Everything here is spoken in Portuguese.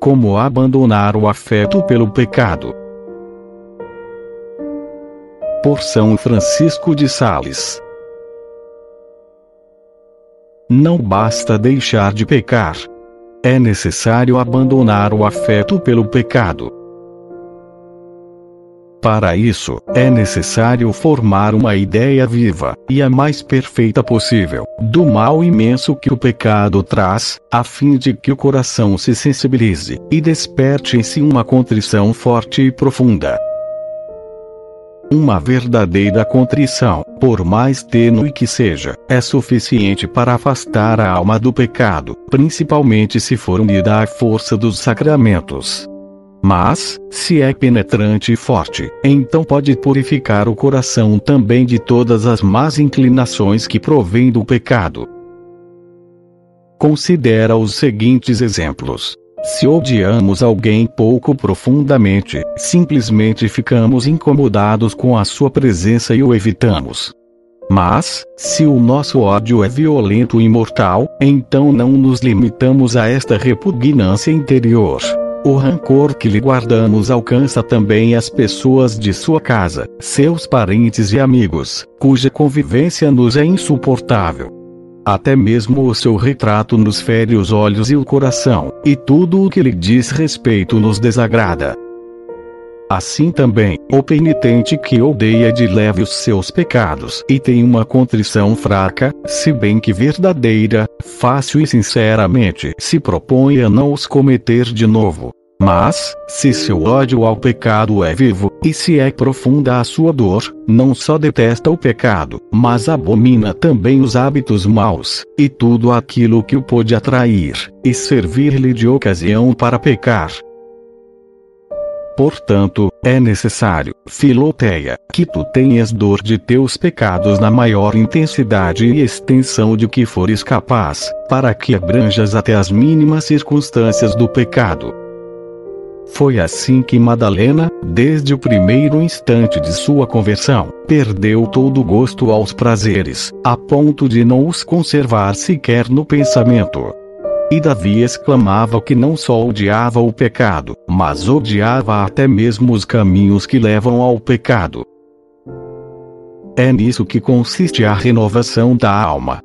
Como abandonar o afeto pelo pecado. Por São Francisco de Sales. Não basta deixar de pecar. É necessário abandonar o afeto pelo pecado. Para isso, é necessário formar uma ideia viva, e a mais perfeita possível, do mal imenso que o pecado traz, a fim de que o coração se sensibilize, e desperte em si uma contrição forte e profunda. Uma verdadeira contrição, por mais tênue que seja, é suficiente para afastar a alma do pecado, principalmente se for unida à força dos sacramentos. Mas, se é penetrante e forte, então pode purificar o coração também de todas as más inclinações que provêm do pecado. Considera os seguintes exemplos. Se odiamos alguém pouco profundamente, simplesmente ficamos incomodados com a sua presença e o evitamos. Mas, se o nosso ódio é violento e mortal, então não nos limitamos a esta repugnância interior. O rancor que lhe guardamos alcança também as pessoas de sua casa, seus parentes e amigos, cuja convivência nos é insuportável. Até mesmo o seu retrato nos fere os olhos e o coração, e tudo o que lhe diz respeito nos desagrada. Assim também, o penitente que odeia de leve os seus pecados e tem uma contrição fraca, se bem que verdadeira, fácil e sinceramente se propõe a não os cometer de novo. Mas, se seu ódio ao pecado é vivo, e se é profunda a sua dor, não só detesta o pecado, mas abomina também os hábitos maus, e tudo aquilo que o pode atrair, e servir-lhe de ocasião para pecar. Portanto, é necessário, Filoteia, que tu tenhas dor de teus pecados na maior intensidade e extensão de que fores capaz, para que abranjas até as mínimas circunstâncias do pecado. Foi assim que Madalena, desde o primeiro instante de sua conversão, perdeu todo o gosto aos prazeres, a ponto de não os conservar sequer no pensamento. E Davi exclamava que não só odiava o pecado, mas odiava até mesmo os caminhos que levam ao pecado. É nisso que consiste a renovação da alma.